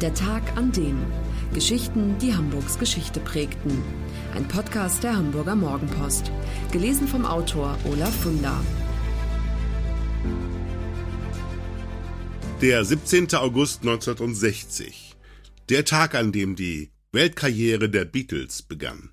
Der Tag an dem. Geschichten, die Hamburgs Geschichte prägten. Ein Podcast der Hamburger Morgenpost. Gelesen vom Autor Olaf Funder. Der 17. August 1960. Der Tag, an dem die Weltkarriere der Beatles begann.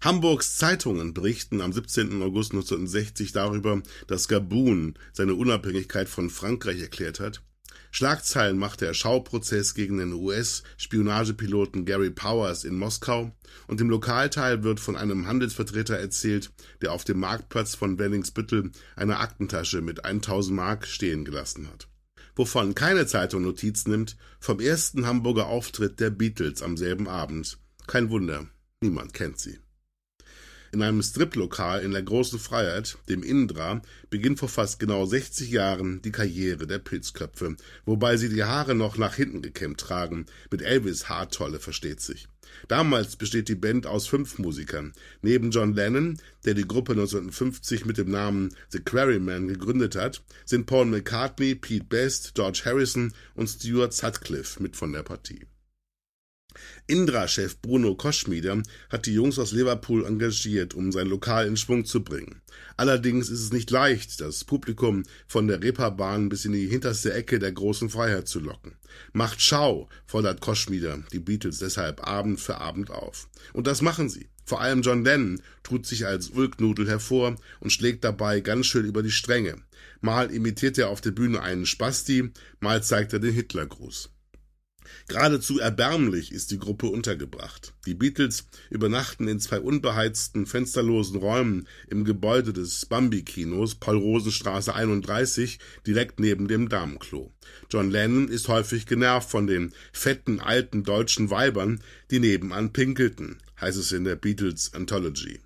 Hamburgs Zeitungen berichten am 17. August 1960 darüber, dass Gabun seine Unabhängigkeit von Frankreich erklärt hat. Schlagzeilen machte der Schauprozess gegen den US-Spionagepiloten Gary Powers in Moskau und im Lokalteil wird von einem Handelsvertreter erzählt, der auf dem Marktplatz von Wenningsbüttel eine Aktentasche mit 1000 Mark stehen gelassen hat. Wovon keine Zeitung Notiz nimmt, vom ersten Hamburger Auftritt der Beatles am selben Abend. Kein Wunder, niemand kennt sie. In einem Striplokal in der Großen Freiheit, dem Indra, beginnt vor fast genau 60 Jahren die Karriere der Pilzköpfe, wobei sie die Haare noch nach hinten gekämmt tragen, mit Elvis Haartolle versteht sich. Damals besteht die Band aus fünf Musikern. Neben John Lennon, der die Gruppe 1950 mit dem Namen The Quarrymen gegründet hat, sind Paul McCartney, Pete Best, George Harrison und Stuart Sutcliffe mit von der Partie. Indra-Chef Bruno Koschmieder hat die Jungs aus Liverpool engagiert, um sein Lokal in Schwung zu bringen. Allerdings ist es nicht leicht, das Publikum von der Reeperbahn bis in die hinterste Ecke der großen Freiheit zu locken. Macht Schau, fordert Koschmieder die Beatles deshalb Abend für Abend auf. Und das machen sie. Vor allem John Lennon tut sich als Ulknudel hervor und schlägt dabei ganz schön über die Stränge. Mal imitiert er auf der Bühne einen Spasti, mal zeigt er den Hitlergruß. Geradezu erbärmlich ist die Gruppe untergebracht. Die Beatles übernachten in zwei unbeheizten, fensterlosen Räumen im Gebäude des Bambi-Kinos, Paul-Rosen-Straße 31, direkt neben dem Damenklo. John Lennon ist häufig genervt von den fetten, alten deutschen Weibern, die nebenan pinkelten, heißt es in der Beatles Anthology.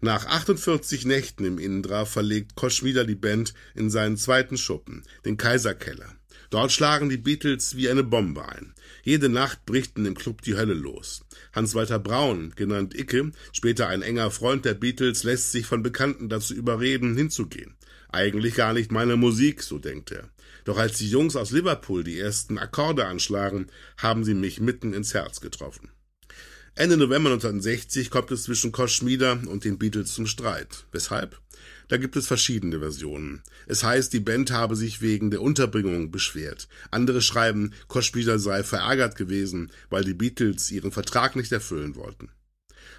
Nach 48 Nächten im Indra verlegt Kosch wieder die Band in seinen zweiten Schuppen, den Kaiserkeller. Dort schlagen die Beatles wie eine Bombe ein. Jede Nacht bricht in dem Club die Hölle los. Hans-Walter Braun, genannt Icke, später ein enger Freund der Beatles, lässt sich von Bekannten dazu überreden, hinzugehen. Eigentlich gar nicht meine Musik, so denkt er. Doch als die Jungs aus Liverpool die ersten Akkorde anschlagen, haben sie mich mitten ins Herz getroffen. Ende November 1960 kommt es zwischen Koschmieder und den Beatles zum Streit. Weshalb? Da gibt es verschiedene Versionen. Es heißt, die Band habe sich wegen der Unterbringung beschwert. Andere schreiben, Koschmieder sei verärgert gewesen, weil die Beatles ihren Vertrag nicht erfüllen wollten.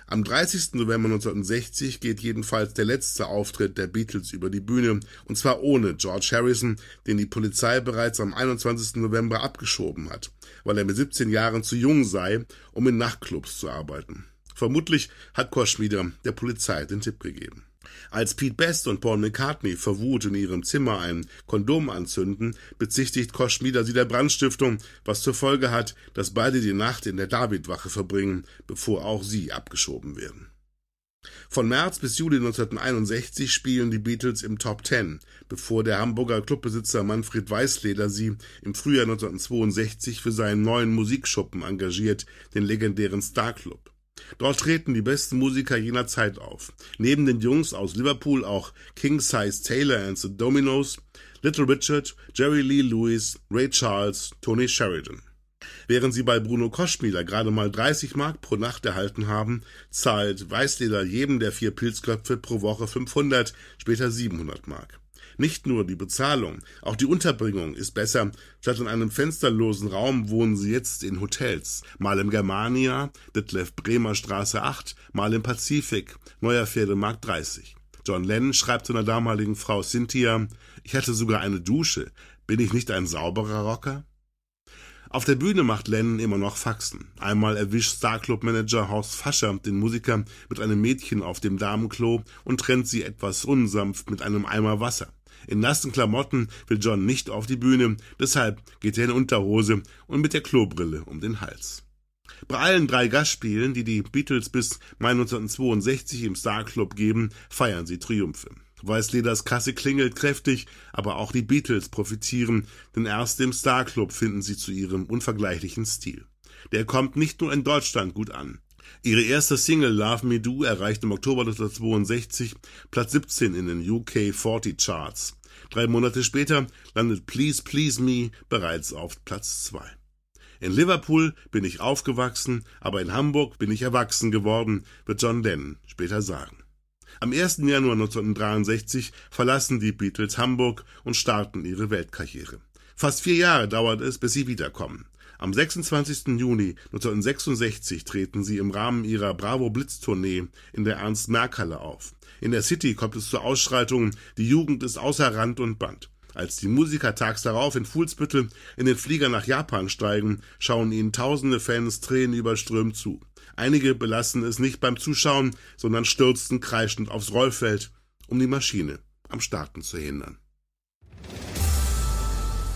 Am 30. November 1960 geht jedenfalls der letzte Auftritt der Beatles über die Bühne, und zwar ohne George Harrison, den die Polizei bereits am 21. November abgeschoben hat, weil er mit 17 Jahren zu jung sei, um in Nachtclubs zu arbeiten. Vermutlich hat Koschmieder der Polizei den Tipp gegeben. Als Pete Best und Paul McCartney verwut in ihrem Zimmer ein Kondom anzünden, bezichtigt Koschmieder sie der Brandstiftung, was zur Folge hat, dass beide die Nacht in der Davidwache verbringen, bevor auch sie abgeschoben werden. Von März bis Juli 1961 spielen die Beatles im Top Ten, bevor der Hamburger Clubbesitzer Manfred Weißleder sie im Frühjahr 1962 für seinen neuen Musikschuppen engagiert, den legendären Star Club. Dort treten die besten Musiker jener Zeit auf. Neben den Jungs aus Liverpool auch King Size Taylor and the Dominoes, Little Richard, Jerry Lee Lewis, Ray Charles, Tony Sheridan. Während sie bei Bruno Koschmieder gerade mal 30 Mark pro Nacht erhalten haben, zahlt Weißleder jedem der vier Pilzköpfe pro Woche 500, später 700 Mark. Nicht nur die Bezahlung, auch die Unterbringung ist besser. Statt in einem fensterlosen Raum wohnen sie jetzt in Hotels. Mal im Germania, Detlef Bremer Straße 8, mal im Pazifik, Neuer Pferdemarkt 30. John Lennon schreibt seiner damaligen Frau Cynthia, ich hatte sogar eine Dusche. Bin ich nicht ein sauberer Rocker? Auf der Bühne macht Lennon immer noch Faxen. Einmal erwischt Starclub-Manager Horst Fascher den Musiker mit einem Mädchen auf dem Damenklo und trennt sie etwas unsanft mit einem Eimer Wasser. In nassen Klamotten will John nicht auf die Bühne, deshalb geht er in Unterhose und mit der Klobrille um den Hals. Bei allen drei Gastspielen, die die Beatles bis Mai 1962 im Star Club geben, feiern sie Triumphe. Weißleders Kasse klingelt kräftig, aber auch die Beatles profitieren, denn erst im Star Club finden sie zu ihrem unvergleichlichen Stil. Der kommt nicht nur in Deutschland gut an. Ihre erste Single Love Me Do erreicht im Oktober 1962 Platz 17 in den UK 40 Charts. Drei Monate später landet Please Please Me bereits auf Platz 2. In Liverpool bin ich aufgewachsen, aber in Hamburg bin ich erwachsen geworden, wird John Lennon später sagen. Am 1. Januar 1963 verlassen die Beatles Hamburg und starten ihre Weltkarriere. Fast vier Jahre dauert es, bis sie wiederkommen. Am 26. Juni 1966 treten sie im Rahmen ihrer Bravo Blitz Tournee in der Ernst Merck Halle auf. In der City kommt es zur Ausschreitung, die Jugend ist außer Rand und Band. Als die Musiker tags darauf in Fuhlsbüttel in den Flieger nach Japan steigen, schauen ihnen tausende Fans tränenüberströmt zu. Einige belassen es nicht beim Zuschauen, sondern stürzten kreischend aufs Rollfeld, um die Maschine am Starten zu hindern.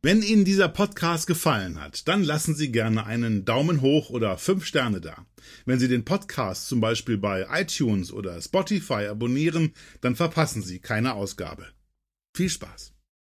Wenn Ihnen dieser Podcast gefallen hat, dann lassen Sie gerne einen Daumen hoch oder fünf Sterne da. Wenn Sie den Podcast zum Beispiel bei iTunes oder Spotify abonnieren, dann verpassen Sie keine Ausgabe. Viel Spaß!